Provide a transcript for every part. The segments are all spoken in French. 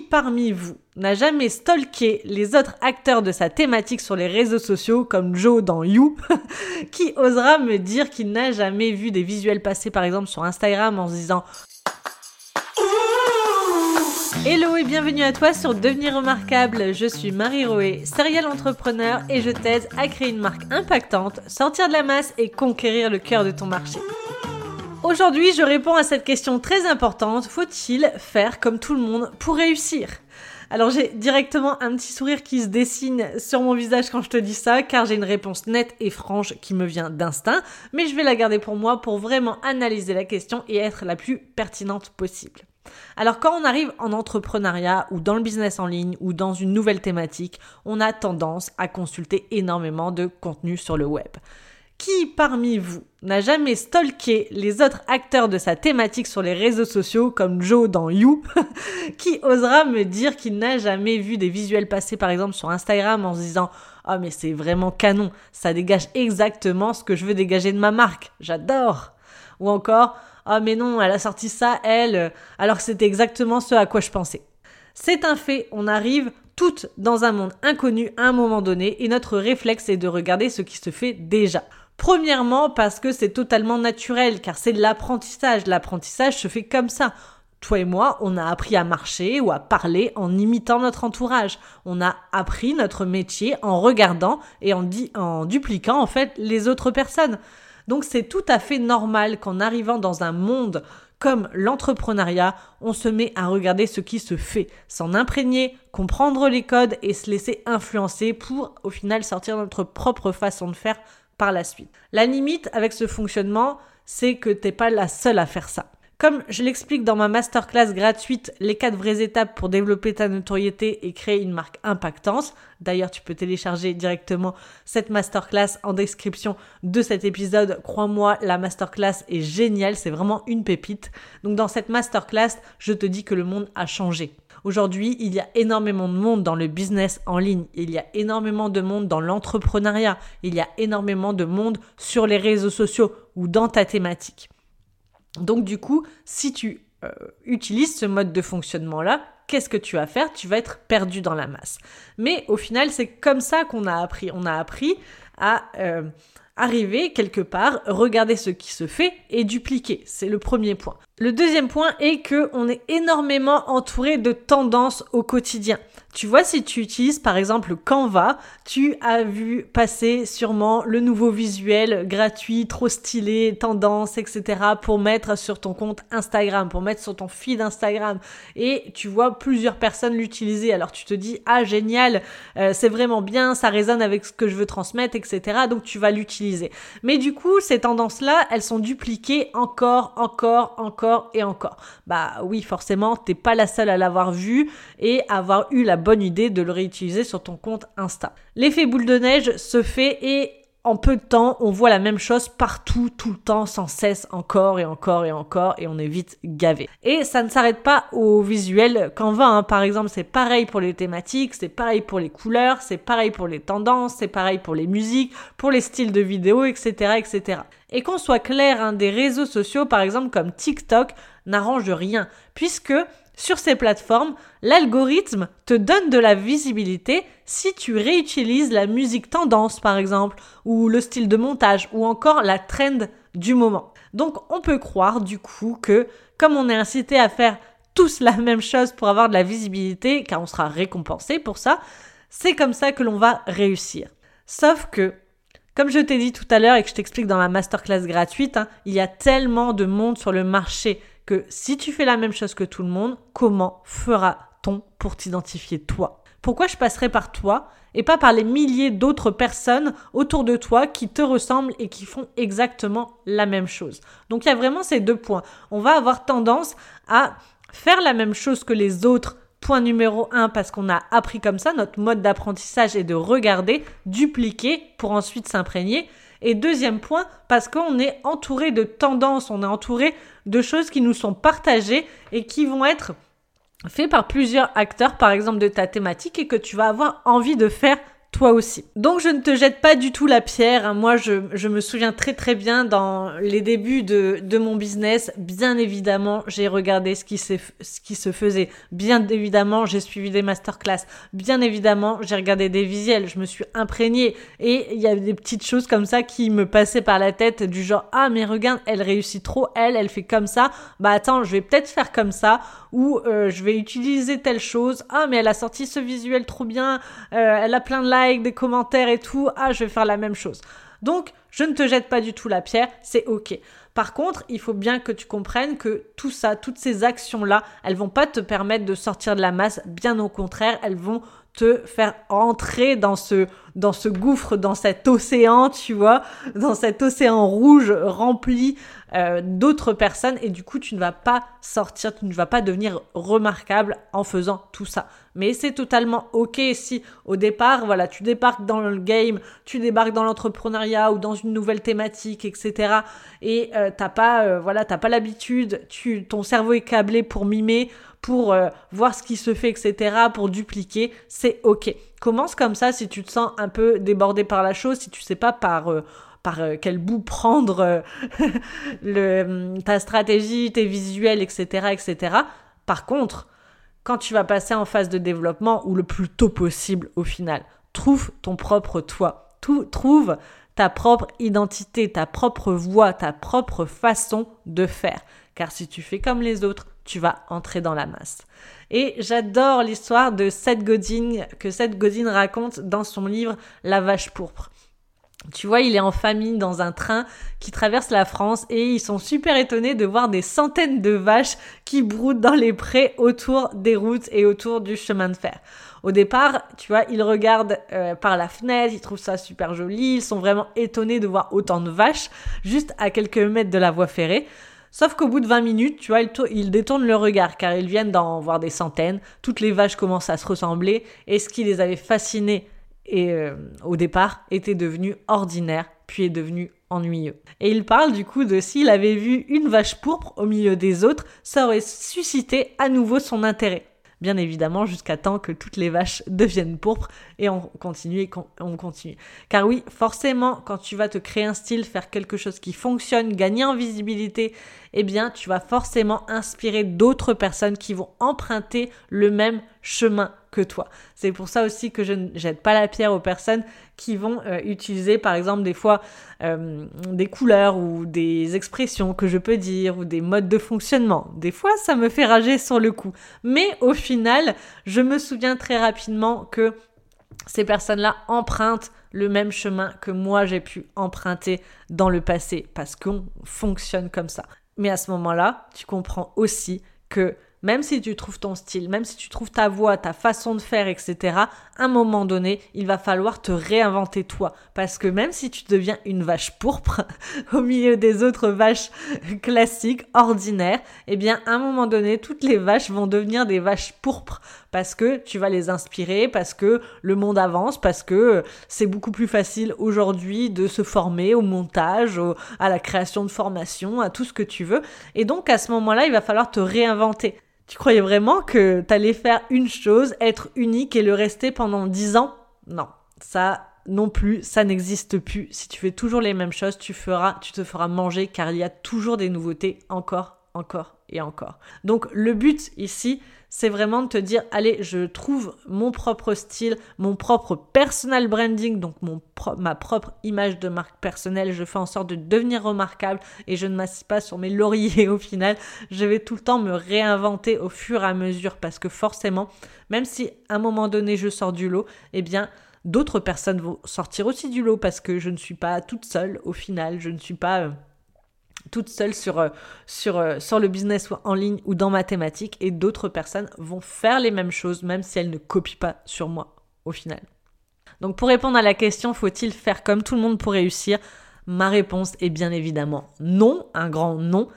Parmi vous n'a jamais stalké les autres acteurs de sa thématique sur les réseaux sociaux comme Joe dans You Qui osera me dire qu'il n'a jamais vu des visuels passer par exemple sur Instagram en se disant Hello et bienvenue à toi sur Devenir remarquable. Je suis Marie Roé, serial entrepreneur et je t'aide à créer une marque impactante, sortir de la masse et conquérir le cœur de ton marché. Aujourd'hui, je réponds à cette question très importante. Faut-il faire comme tout le monde pour réussir? Alors j'ai directement un petit sourire qui se dessine sur mon visage quand je te dis ça, car j'ai une réponse nette et franche qui me vient d'instinct, mais je vais la garder pour moi pour vraiment analyser la question et être la plus pertinente possible. Alors quand on arrive en entrepreneuriat ou dans le business en ligne ou dans une nouvelle thématique, on a tendance à consulter énormément de contenu sur le web. Qui parmi vous n'a jamais stalké les autres acteurs de sa thématique sur les réseaux sociaux comme Joe dans You Qui osera me dire qu'il n'a jamais vu des visuels passer par exemple sur Instagram en se disant "Ah oh, mais c'est vraiment canon, ça dégage exactement ce que je veux dégager de ma marque. J'adore." Ou encore "Ah oh, mais non, elle a sorti ça elle alors que c'était exactement ce à quoi je pensais." C'est un fait, on arrive toutes dans un monde inconnu à un moment donné et notre réflexe est de regarder ce qui se fait déjà. Premièrement, parce que c'est totalement naturel, car c'est de l'apprentissage. L'apprentissage se fait comme ça. Toi et moi, on a appris à marcher ou à parler en imitant notre entourage. On a appris notre métier en regardant et en, en dupliquant en fait les autres personnes. Donc c'est tout à fait normal qu'en arrivant dans un monde comme l'entrepreneuriat, on se met à regarder ce qui se fait, s'en imprégner, comprendre les codes et se laisser influencer pour au final sortir notre propre façon de faire par la suite. La limite avec ce fonctionnement, c'est que t'es pas la seule à faire ça. Comme je l'explique dans ma masterclass gratuite Les 4 vraies étapes pour développer ta notoriété et créer une marque impactante. D'ailleurs, tu peux télécharger directement cette masterclass en description de cet épisode. Crois-moi, la masterclass est géniale, c'est vraiment une pépite. Donc dans cette masterclass, je te dis que le monde a changé. Aujourd'hui, il y a énormément de monde dans le business en ligne, il y a énormément de monde dans l'entrepreneuriat, il y a énormément de monde sur les réseaux sociaux ou dans ta thématique. Donc du coup, si tu euh, utilises ce mode de fonctionnement-là, qu'est-ce que tu vas faire? Tu vas être perdu dans la masse. Mais au final, c'est comme ça qu'on a appris. On a appris à... Euh, arriver quelque part, regarder ce qui se fait et dupliquer. C'est le premier point. Le deuxième point est que on est énormément entouré de tendances au quotidien. Tu vois, si tu utilises par exemple Canva, tu as vu passer sûrement le nouveau visuel gratuit, trop stylé, tendance, etc. pour mettre sur ton compte Instagram, pour mettre sur ton feed Instagram. Et tu vois plusieurs personnes l'utiliser. Alors tu te dis, ah génial, euh, c'est vraiment bien, ça résonne avec ce que je veux transmettre, etc. Donc tu vas l'utiliser. Mais du coup, ces tendances-là, elles sont dupliquées encore, encore, encore et encore. Bah oui, forcément, t'es pas la seule à l'avoir vu et avoir eu la bonne idée de le réutiliser sur ton compte Insta. L'effet boule de neige se fait et en peu de temps, on voit la même chose partout, tout le temps, sans cesse, encore et encore et encore, et on est vite gavé. Et ça ne s'arrête pas au visuel Canva, hein. par exemple, c'est pareil pour les thématiques, c'est pareil pour les couleurs, c'est pareil pour les tendances, c'est pareil pour les musiques, pour les styles de vidéos, etc., etc. Et qu'on soit clair, hein, des réseaux sociaux, par exemple comme TikTok, n'arrange rien, puisque sur ces plateformes, l'algorithme te donne de la visibilité si tu réutilises la musique tendance par exemple, ou le style de montage, ou encore la trend du moment. Donc on peut croire du coup que comme on est incité à faire tous la même chose pour avoir de la visibilité, car on sera récompensé pour ça, c'est comme ça que l'on va réussir. Sauf que, comme je t'ai dit tout à l'heure et que je t'explique dans la masterclass gratuite, hein, il y a tellement de monde sur le marché que si tu fais la même chose que tout le monde, comment fera-t-on pour t'identifier toi? Pourquoi je passerai par toi et pas par les milliers d'autres personnes autour de toi qui te ressemblent et qui font exactement la même chose? Donc il y a vraiment ces deux points. On va avoir tendance à faire la même chose que les autres Point numéro un, parce qu'on a appris comme ça, notre mode d'apprentissage est de regarder, dupliquer pour ensuite s'imprégner. Et deuxième point, parce qu'on est entouré de tendances, on est entouré de choses qui nous sont partagées et qui vont être faites par plusieurs acteurs, par exemple de ta thématique, et que tu vas avoir envie de faire toi aussi. Donc je ne te jette pas du tout la pierre. Hein. Moi, je, je, me souviens très très bien dans les débuts de, de mon business. Bien évidemment, j'ai regardé ce qui, ce qui se faisait. Bien évidemment, j'ai suivi des masterclass. Bien évidemment, j'ai regardé des visuels. Je me suis imprégnée. Et il y a des petites choses comme ça qui me passaient par la tête du genre, ah mais regarde, elle réussit trop, elle, elle fait comme ça. Bah attends, je vais peut-être faire comme ça. Ou euh, je vais utiliser telle chose. Ah mais elle a sorti ce visuel trop bien. Euh, elle a plein de des commentaires et tout, ah je vais faire la même chose. Donc je ne te jette pas du tout la pierre, c'est ok. Par contre, il faut bien que tu comprennes que tout ça, toutes ces actions-là, elles vont pas te permettre de sortir de la masse, bien au contraire, elles vont te faire entrer dans ce, gouffre, dans cet océan, tu vois, dans cet océan rouge rempli euh, d'autres personnes et du coup tu ne vas pas sortir, tu ne vas pas devenir remarquable en faisant tout ça. Mais c'est totalement ok si au départ, voilà, tu débarques dans le game, tu débarques dans l'entrepreneuriat ou dans une nouvelle thématique, etc. Et euh, t'as pas, euh, voilà, t'as pas l'habitude, tu, ton cerveau est câblé pour mimer, pour euh, voir ce qui se fait, etc., pour dupliquer, c'est ok. Commence comme ça si tu te sens un peu débordé par la chose, si tu sais pas par par quel bout prendre le, hum, ta stratégie, tes visuels, etc., etc. Par contre, quand tu vas passer en phase de développement ou le plus tôt possible au final, trouve ton propre toi. Trouve ta propre identité, ta propre voix, ta propre façon de faire. Car si tu fais comme les autres, tu vas entrer dans la masse. Et j'adore l'histoire de Seth Godin que Seth Godin raconte dans son livre La vache pourpre. Tu vois, il est en famille dans un train qui traverse la France et ils sont super étonnés de voir des centaines de vaches qui broutent dans les prés autour des routes et autour du chemin de fer. Au départ, tu vois, ils regardent euh, par la fenêtre, ils trouvent ça super joli, ils sont vraiment étonnés de voir autant de vaches juste à quelques mètres de la voie ferrée. Sauf qu'au bout de 20 minutes, tu vois, ils, ils, détournent le regard car ils viennent d'en voir des centaines. Toutes les vaches commencent à se ressembler et ce qui les avait fascinés et euh, au départ était devenu ordinaire, puis est devenu ennuyeux. Et il parle du coup de s'il avait vu une vache pourpre au milieu des autres, ça aurait suscité à nouveau son intérêt bien évidemment, jusqu'à temps que toutes les vaches deviennent pourpres et on continue et on continue. Car oui, forcément, quand tu vas te créer un style, faire quelque chose qui fonctionne, gagner en visibilité, eh bien, tu vas forcément inspirer d'autres personnes qui vont emprunter le même chemin que toi. C'est pour ça aussi que je ne jette pas la pierre aux personnes qui vont euh, utiliser par exemple des fois euh, des couleurs ou des expressions que je peux dire ou des modes de fonctionnement. Des fois ça me fait rager sur le coup. Mais au final, je me souviens très rapidement que ces personnes-là empruntent le même chemin que moi j'ai pu emprunter dans le passé parce qu'on fonctionne comme ça. Mais à ce moment-là, tu comprends aussi que même si tu trouves ton style, même si tu trouves ta voix, ta façon de faire, etc., à un moment donné, il va falloir te réinventer toi. Parce que même si tu deviens une vache pourpre au milieu des autres vaches classiques, ordinaires, eh bien, à un moment donné, toutes les vaches vont devenir des vaches pourpres. Parce que tu vas les inspirer, parce que le monde avance, parce que c'est beaucoup plus facile aujourd'hui de se former au montage, à la création de formation, à tout ce que tu veux. Et donc, à ce moment-là, il va falloir te réinventer. Tu croyais vraiment que t'allais faire une chose, être unique et le rester pendant dix ans? Non, ça non plus, ça n'existe plus. Si tu fais toujours les mêmes choses, tu feras, tu te feras manger car il y a toujours des nouveautés. Encore, encore et encore. Donc le but ici, c'est vraiment de te dire, allez, je trouve mon propre style, mon propre personal branding, donc ma propre image de marque personnelle. Je fais en sorte de devenir remarquable et je ne m'assieds pas sur mes lauriers au final. Je vais tout le temps me réinventer au fur et à mesure parce que forcément, même si à un moment donné je sors du lot, eh bien, d'autres personnes vont sortir aussi du lot parce que je ne suis pas toute seule au final. Je ne suis pas... Toute seule sur, euh, euh, sur le business en ligne ou dans mathématiques et d'autres personnes vont faire les mêmes choses même si elles ne copient pas sur moi au final. Donc pour répondre à la question, faut-il faire comme tout le monde pour réussir? Ma réponse est bien évidemment non, un grand non,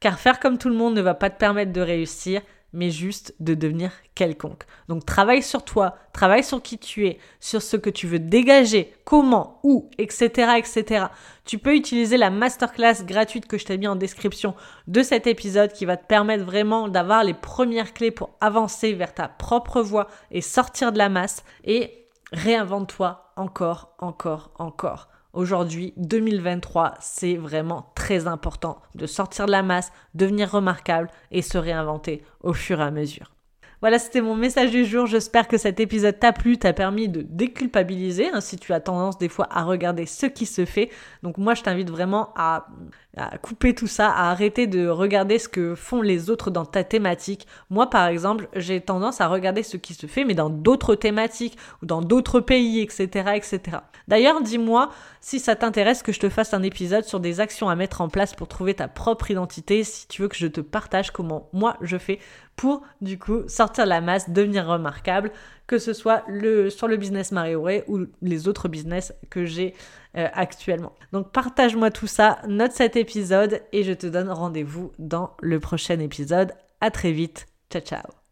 car faire comme tout le monde ne va pas te permettre de réussir mais juste de devenir quelconque. Donc travaille sur toi, travaille sur qui tu es, sur ce que tu veux dégager, comment, où, etc. etc. Tu peux utiliser la masterclass gratuite que je t'ai mis en description de cet épisode qui va te permettre vraiment d'avoir les premières clés pour avancer vers ta propre voie et sortir de la masse. Et réinvente-toi encore, encore, encore. Aujourd'hui, 2023, c'est vraiment très important de sortir de la masse, devenir remarquable et se réinventer au fur et à mesure. Voilà, c'était mon message du jour. J'espère que cet épisode t'a plu, t'a permis de déculpabiliser hein, si tu as tendance des fois à regarder ce qui se fait. Donc moi, je t'invite vraiment à, à, couper tout ça, à arrêter de regarder ce que font les autres dans ta thématique. Moi, par exemple, j'ai tendance à regarder ce qui se fait, mais dans d'autres thématiques ou dans d'autres pays, etc., etc. D'ailleurs, dis-moi si ça t'intéresse que je te fasse un épisode sur des actions à mettre en place pour trouver ta propre identité, si tu veux que je te partage comment moi je fais pour du coup sortir la masse, devenir remarquable, que ce soit sur le business Marie ou les autres business que j'ai euh, actuellement. Donc partage-moi tout ça, note cet épisode et je te donne rendez-vous dans le prochain épisode. À très vite. Ciao ciao.